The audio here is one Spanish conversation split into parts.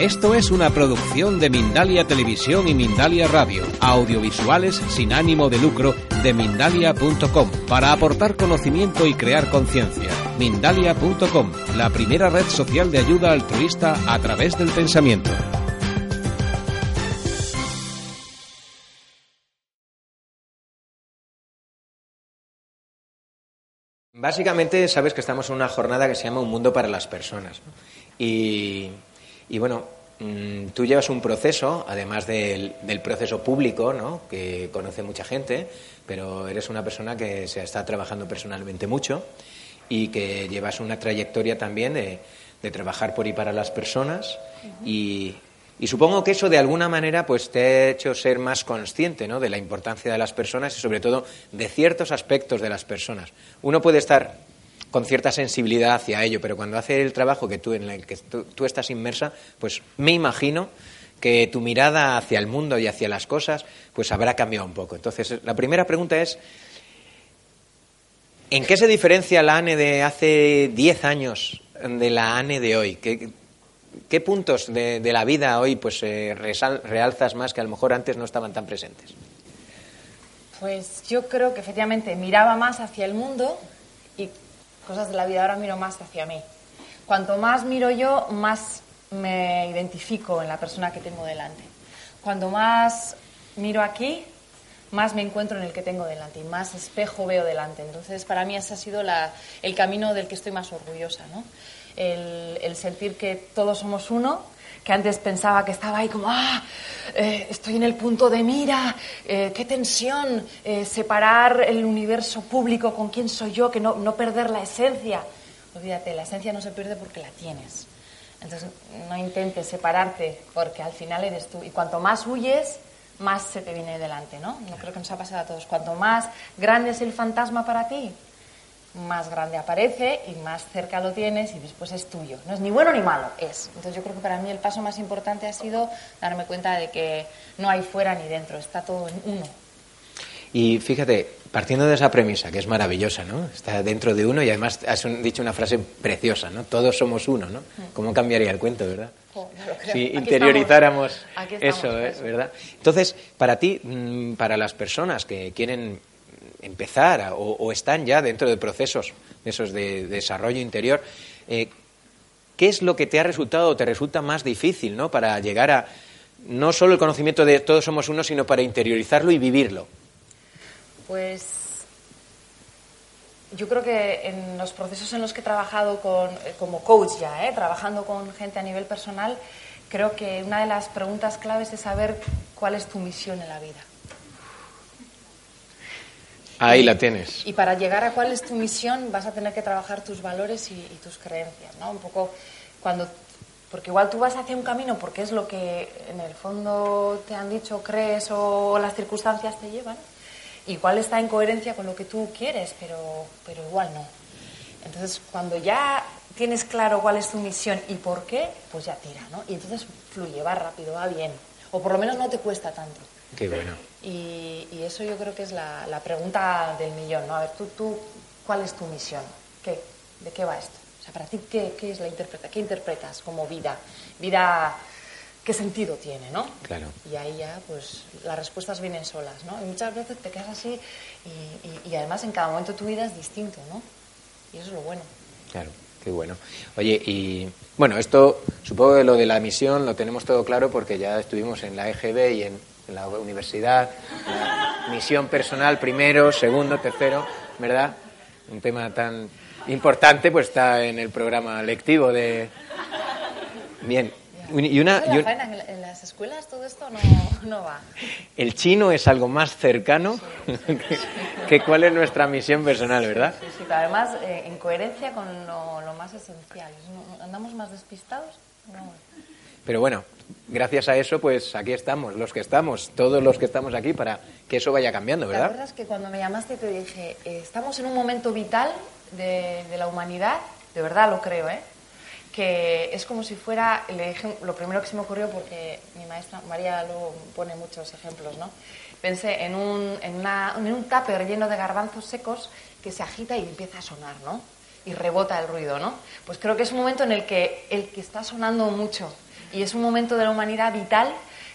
Esto es una producción de Mindalia Televisión y Mindalia Radio, audiovisuales sin ánimo de lucro de mindalia.com, para aportar conocimiento y crear conciencia. Mindalia.com, la primera red social de ayuda altruista a través del pensamiento. Básicamente, sabes que estamos en una jornada que se llama Un Mundo para las Personas. Y, y, bueno, mmm, tú llevas un proceso, además del, del, proceso público, ¿no? que conoce mucha gente, pero eres una persona que se está trabajando personalmente mucho y que llevas una trayectoria también de, de trabajar por y para las personas. Uh -huh. y, y supongo que eso de alguna manera pues te ha hecho ser más consciente ¿no? de la importancia de las personas y sobre todo de ciertos aspectos de las personas. Uno puede estar con cierta sensibilidad hacia ello, pero cuando hace el trabajo que tú, en el que tú, estás inmersa, pues me imagino que tu mirada hacia el mundo y hacia las cosas pues habrá cambiado un poco. Entonces, la primera pregunta es ¿en qué se diferencia la ANE de hace 10 años de la ANE de hoy? ¿Qué, ¿Qué puntos de, la vida hoy pues eh, realzas más que a lo mejor antes no estaban tan presentes? Pues yo creo que efectivamente miraba más hacia el mundo y cosas de la vida ahora miro más hacia mí. Cuanto más miro yo, más me identifico en la persona que tengo delante. Cuanto más miro aquí, más me encuentro en el que tengo delante y más espejo veo delante. Entonces, para mí ese ha sido la, el camino del que estoy más orgullosa, ¿no? el, sentir que todos somos uno, que antes pensaba que estaba ahí como, ah, eh, estoy en el punto de mira, eh, qué tensión, eh, separar el universo público con quién soy yo, que no, no perder la esencia. Olvídate, la esencia no se pierde porque la tienes. Entonces, no intentes separarte porque al final eres tú. Y cuanto más huyes, más se te viene delante, ¿no? No creo que nos ha pasado a todos. Cuanto más grande es el fantasma para ti, más grande aparece y más cerca lo tienes y después es tuyo. No es ni bueno ni malo, es. Entonces yo creo que para mí el paso más importante ha sido darme cuenta de que no hay fuera ni dentro, está todo en uno. Y fíjate, partiendo de esa premisa, que es maravillosa, ¿no? Está dentro de uno y además has dicho una frase preciosa, ¿no? Todos somos uno, ¿no? ¿Cómo cambiaría el cuento, verdad? Oh, si interiorizáramos estamos, eso, ¿eh? ¿verdad? Entonces, para ti, mm, para las personas que quieren empezar o, están ya dentro de procesos esos de, de desarrollo interior, eh, ¿qué es lo que te ha resultado o te resulta más difícil ¿no? para llegar a no solo el conocimiento de todos somos uno, sino para interiorizarlo y vivirlo? Pues yo creo que en los procesos en los que he trabajado con, como coach ya, ¿eh? trabajando con gente a nivel personal, creo que una de las preguntas claves es saber cuál es tu misión en la vida. Ahí la tienes. Y para llegar a cuál es tu misión vas a tener que trabajar tus valores y, y, tus creencias, ¿no? Un poco cuando... Porque igual tú vas hacia un camino porque es lo que en el fondo te han dicho, crees o las circunstancias te llevan. Igual está en coherencia con lo que tú quieres, pero, pero igual no. Entonces, cuando ya tienes claro cuál es tu misión y por qué, pues ya tira, ¿no? Y entonces fluye, va rápido, va bien. O por lo menos no te cuesta tanto. Qué bueno. Y, y eso yo creo que es la, la, pregunta del millón, ¿no? A ver, tú, tú, ¿cuál es tu misión? ¿Qué? ¿De qué va esto? O sea, para ti, ¿qué, qué es la interpreta? ¿Qué interpretas como vida? Vida, ¿qué sentido tiene, no? Claro. Y ahí ya, pues, las respuestas vienen solas, ¿no? Y muchas veces te quedas así y, y, y además en cada momento de tu vida es distinto, ¿no? Y eso es lo bueno. Claro. Qué bueno. Oye, y bueno, esto supongo que lo de la misión lo tenemos todo claro porque ya estuvimos en la EGB y en, en la universidad, la misión personal primero, segundo, tercero, ¿verdad? Un tema tan importante pues está en el programa lectivo de... Bien. Y una, y un... En las escuelas todo esto no, no, va. El chino es algo más cercano sí. que, que, cuál es nuestra misión personal, ¿verdad? Sí, sí, pero además eh, en coherencia con lo, lo más esencial. ¿Andamos más despistados? Pero bueno, gracias a eso, pues aquí estamos, los que estamos, todos los que estamos aquí, para que eso vaya cambiando, ¿verdad? ¿Te acuerdas que cuando me llamaste te dije, eh, estamos en un momento vital de, de, la humanidad? De verdad lo creo, ¿eh? Que es como si fuera, le dije, lo primero que se me ocurrió, porque mi maestra María luego pone muchos ejemplos, ¿no? Pensé en un, en, una, en un tupper lleno de garbanzos secos que se agita y empieza a sonar, ¿no? Y rebota el ruido, ¿no? Pues creo que es un momento en el que el que está sonando mucho y es un momento de la humanidad vital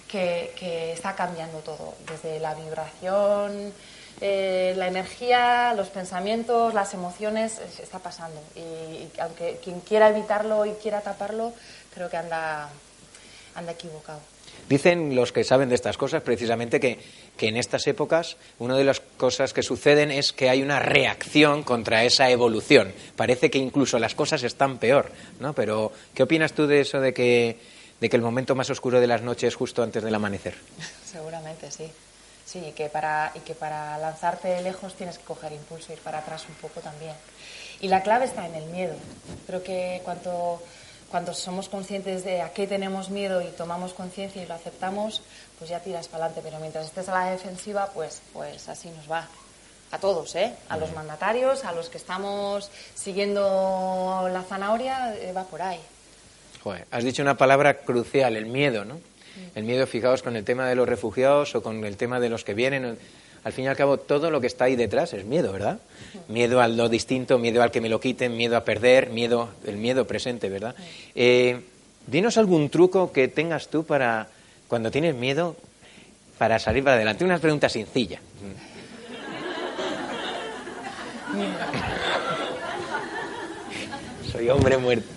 que, que está cambiando todo, desde la vibración, eh, la energía, los pensamientos, las emociones, está pasando. Y, y, aunque quien quiera evitarlo y quiera taparlo, creo que anda, anda equivocado. Dicen los que saben de estas cosas precisamente que, que, en estas épocas una de las cosas que suceden es que hay una reacción contra esa evolución. Parece que incluso las cosas están peor, ¿no? Pero, ¿qué opinas tú de eso de que, de que el momento más oscuro de las noches es justo antes del amanecer? Seguramente, sí. Sí, y que, para, y que para lanzarte lejos tienes que coger impulso, ir para atrás un poco también. Y la clave está en el miedo. Creo que cuanto cuando somos conscientes de a qué tenemos miedo y tomamos conciencia y lo aceptamos, pues ya tiras para adelante. Pero mientras estés a la defensiva, pues, pues así nos va. A todos, ¿eh? A los mandatarios, a los que estamos siguiendo la zanahoria, eh, va por ahí. Joder, has dicho una palabra crucial, el miedo, ¿no? El miedo, fijaos, con el tema de los refugiados o con el tema de los que vienen. Al fin y al cabo, todo lo que está ahí detrás es miedo, ¿verdad? Miedo a lo distinto, miedo al que me lo quiten, miedo a perder, miedo, el miedo presente, ¿verdad? Eh, dinos algún truco que tengas tú para, cuando tienes miedo, para salir para adelante. Una pregunta sencilla. Soy hombre muerto.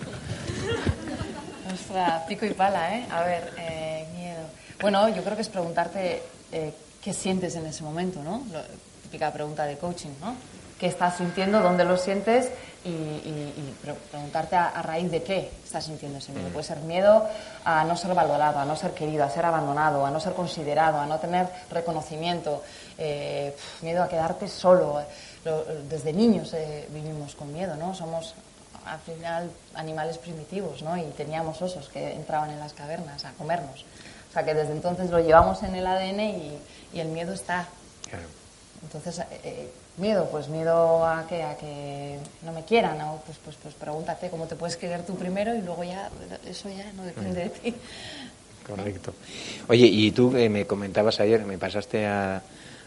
Ostras, pico y pala, ¿eh? A ver, eh, miedo. Bueno, yo creo que es preguntarte eh, qué sientes en ese momento, ¿no? Lo, típica pregunta de coaching, ¿no? ¿Qué estás sintiendo? ¿Dónde lo sientes? Y, y, y pre preguntarte a, a, raíz de qué estás sintiendo ese miedo. Puede ser miedo a no ser valorado, a no ser querido, a ser abandonado, a no ser considerado, a no tener reconocimiento, eh, miedo a quedarte solo. Lo, desde niños eh, vivimos con miedo, ¿no? Somos al final animales primitivos, ¿no? Y teníamos osos que entraban en las cavernas a comernos. O sea que desde entonces lo llevamos en el ADN y, y el miedo está. Claro. Entonces, eh, miedo, pues miedo a que, a que no me quieran, ¿no? pues, pues, pues pregúntate cómo te puedes querer tú primero y luego ya, eso ya no depende de ti. Correcto. Oye, y tú eh, me comentabas ayer, me pasaste a,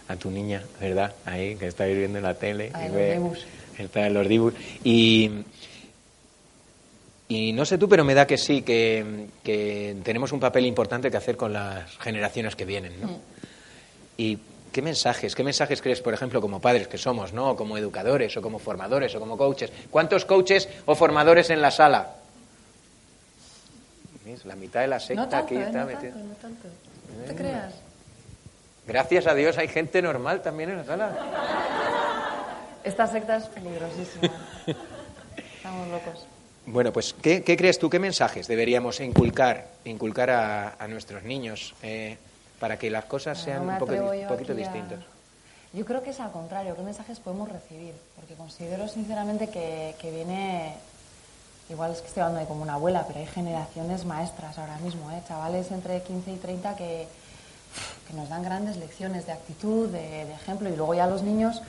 a, tu niña, ¿verdad? Ahí, que estáis viendo en la tele. A y los ve. Está en los dibus. Y, y no sé tú, pero me da que sí, que, que, tenemos un papel importante que hacer con las generaciones que vienen, ¿no? Mm. Y ¿Qué mensajes? ¿Qué mensajes crees, por ejemplo, como padres que somos, ¿no? O como educadores, o como formadores, o como coaches? ¿Cuántos coaches o formadores en la sala? La mitad de la secta no tanto, aquí eh, está no metida. tanto, no tanto. No te creas. Gracias a Dios hay gente normal también en la sala. Esta secta es peligrosísima. Estamos locos. Bueno, pues, ¿qué, ¿qué, crees tú? ¿Qué mensajes deberíamos inculcar, inculcar a, a nuestros niños? Eh, para que las cosas sean no un poco, poquito a... distintas. Yo creo que es al contrario, ¿qué mensajes podemos recibir? Porque considero sinceramente que, que, viene, igual es que estoy hablando de como una abuela, pero hay generaciones maestras ahora mismo, ¿eh? chavales entre 15 y 30 que, que nos dan grandes lecciones de actitud, de, de, ejemplo, y luego ya los niños,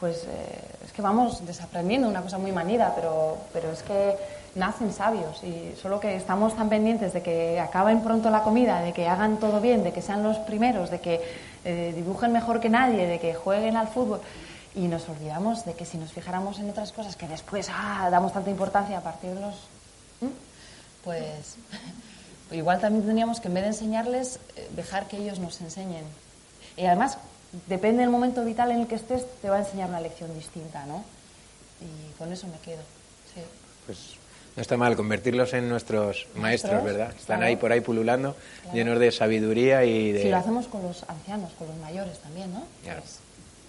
pues eh, es que vamos desaprendiendo una cosa muy manida, pero, pero es que nacen sabios y solo que estamos tan pendientes de que acaben pronto la comida, de que hagan todo bien, de que sean los primeros, de que eh, dibujen mejor que nadie, de que jueguen al fútbol y nos olvidamos de que si nos fijáramos en otras cosas que después ah, damos tanta importancia a partir de los... ¿Mm? Pues igual también tendríamos que en vez de enseñarles, eh, dejar que ellos nos enseñen. Y además, depende del momento vital en el que estés, te va a enseñar una lección distinta, ¿no? Y con eso me quedo. Sí. Pues no está mal convertirlos en nuestros maestros, ¿verdad? Están claro. ahí por ahí pululando, Claro. llenos de sabiduría y de... Si lo hacemos con los ancianos, con los mayores también, ¿no? Claro. Pues,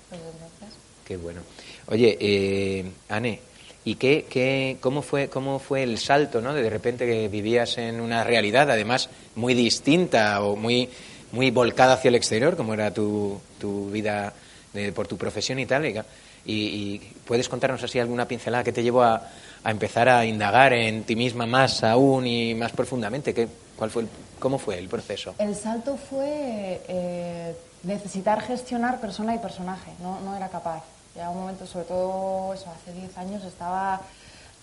pues entonces... Qué bueno. Oye, eh, Anne, ¿y qué, qué, cómo, fue, cómo fue el salto, ¿no? De, de repente que vivías en una realidad, además, muy distinta o muy, muy volcada hacia el exterior, como era tu, tu vida de, por tu profesión y tal. Y, y, puedes contarnos así alguna pincelada que te llevó a, a empezar a indagar en ti misma más aún y más profundamente? ¿Qué, cuál fue el, ¿Cómo fue el proceso? El salto fue eh, necesitar gestionar persona y personaje, no, no era capaz. Ya un momento, sobre todo eso, hace 10 años, estaba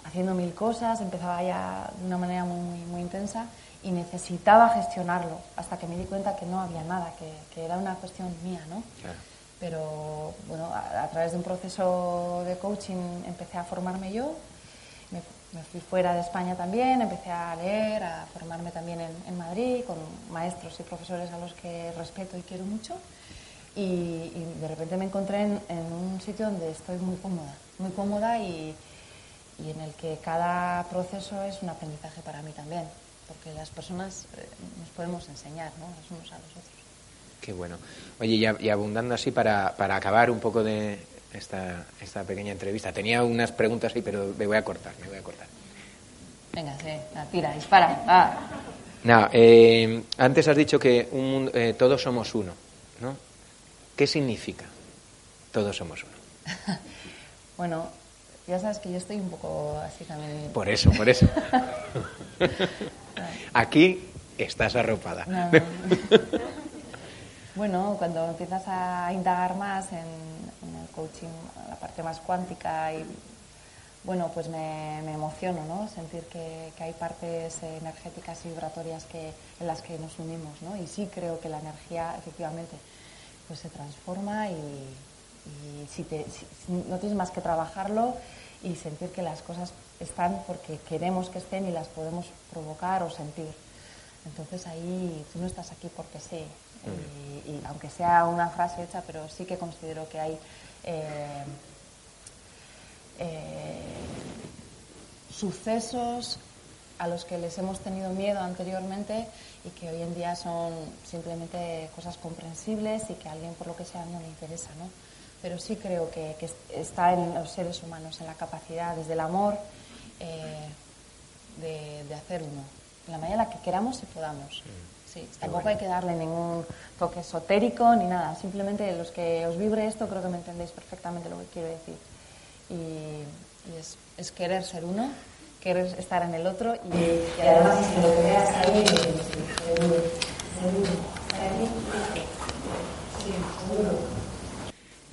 haciendo mil cosas, empezaba ya de una manera muy, muy, intensa y necesitaba gestionarlo hasta que me di cuenta que no había nada, que, que era una cuestión mía, ¿no? Claro. Pero bueno, a, a, través de un proceso de coaching empecé a formarme yo, me, me, fui fuera de España también, empecé a leer, a formarme también en, en Madrid con maestros y profesores a los que respeto y quiero mucho. Y, y de repente me encontré en, en, un sitio donde estoy muy cómoda, muy cómoda y, y en el que cada proceso es un aprendizaje para mí también, porque las personas eh, nos podemos enseñar ¿no? los unos a los otros. Qué bueno. Oye, y, y abundando así para, para, acabar un poco de esta, esta pequeña entrevista. Tenía unas preguntas ahí, pero me voy a cortar, me voy a cortar. Venga, sí, la tira, dispara. Ah. No, eh, antes has dicho que un, eh, todos somos uno, ¿no? ¿Qué significa todos somos uno? bueno, ya sabes que yo estoy un poco así también. Por eso, por eso. Aquí estás arropada. No, no. bueno, cuando empiezas a indagar más en, en, el coaching, la parte más cuántica y bueno, pues me, me emociono, ¿no? Sentir que, que, hay partes energéticas y vibratorias que, en las que nos unimos, ¿no? Y sí creo que la energía, efectivamente, pues se transforma y, y si, te, si, no tienes más que trabajarlo y sentir que las cosas están porque queremos que estén y las podemos provocar o sentir. Entonces ahí tú no estás aquí porque sí. Mm. Y, y, aunque sea una frase hecha, pero sí que considero que hay eh, eh, sucesos a los que les hemos tenido miedo anteriormente y que hoy en día son simplemente cosas comprensibles y que a alguien por lo que sea no le interesa, ¿no? Pero sí creo que, que está en los seres humanos, en la capacidad, desde el amor, eh, de, de, hacer uno, en la manera en la que queramos y podamos. Sí, tampoco bueno. hay que darle ningún toque esotérico ni nada, simplemente los que os vibre esto creo que me entendéis perfectamente lo que quiero decir. Y, y es, es querer ser uno quieres estar en el otro y, y además si lo ahí, seguro, seguro.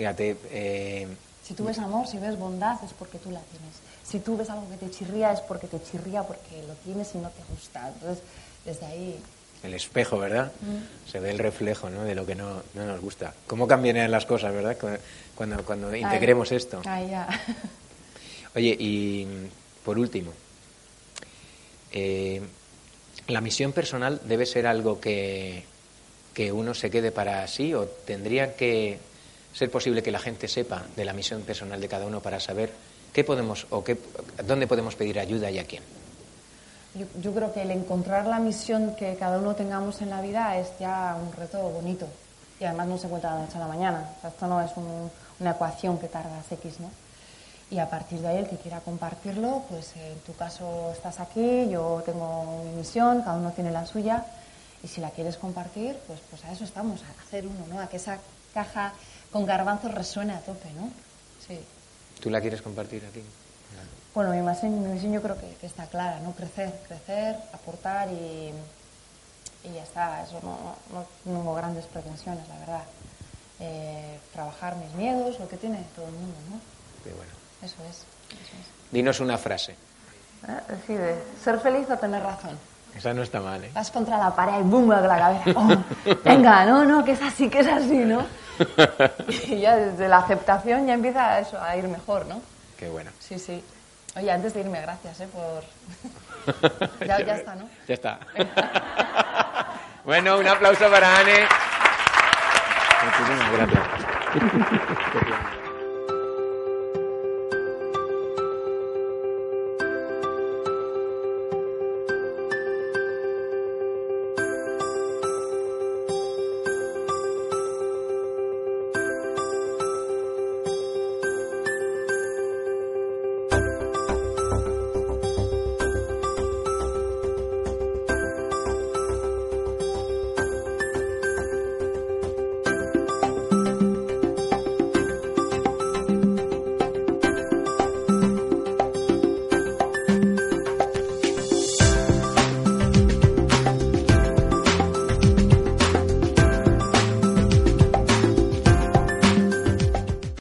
Fíjate, eh... si tú ves amor, si ves bondad, es porque tú la tienes. Si tú ves algo que te chirría, es porque te chirría, porque lo tienes y no te gusta. Entonces, desde ahí... El espejo, ¿verdad? Mm. Se ve el reflejo ¿no? de lo que no, no, nos gusta. ¿Cómo cambiarían las cosas, verdad? Cuando, cuando integremos Ay. esto. Ay, ya. Oye, y por último, eh, ¿la misión personal debe ser algo que, que, uno se quede para sí o tendría que ser posible que la gente sepa de la misión personal de cada uno para saber qué podemos o qué, dónde podemos pedir ayuda y a quién? Yo, yo, creo que el encontrar la misión que cada uno tengamos en la vida es ya un reto bonito y además no se encuentra de la noche a la mañana. O sea, esto no es un, una ecuación que tardas X, ¿no? y a partir de ahí el que quiera compartirlo, pues en tu caso estás aquí, yo tengo mi misión, cada uno tiene la suya y si la quieres compartir, pues, pues a eso estamos, a hacer uno, ¿no? A que esa caja con garbanzos resuene a tope, ¿no? Sí. ¿Tú la quieres compartir aquí? Bueno, mi misión, mi misión yo creo que, que, está clara, ¿no? Crecer, crecer, aportar y, y ya está, eso no, no, no tengo grandes pretensiones, la verdad. Eh, trabajar mis miedos, lo que tiene todo el mundo, ¿no? Qué bueno. Eso es, eso es. Dinos una frase. Decide, ser feliz o tener razón. Esa no está mal, ¿eh? Vas contra la pared y con la cabeza. Oh, venga, no, no, que es así, que es así, ¿no? Y ya desde la aceptación ya empieza eso a ir mejor, ¿no? Qué bueno. Sí, sí. Oye, antes de irme, gracias, ¿eh? Por... ya, ya está, ¿no? Ya está. bueno, un aplauso para Anne. Muchísimas gracias.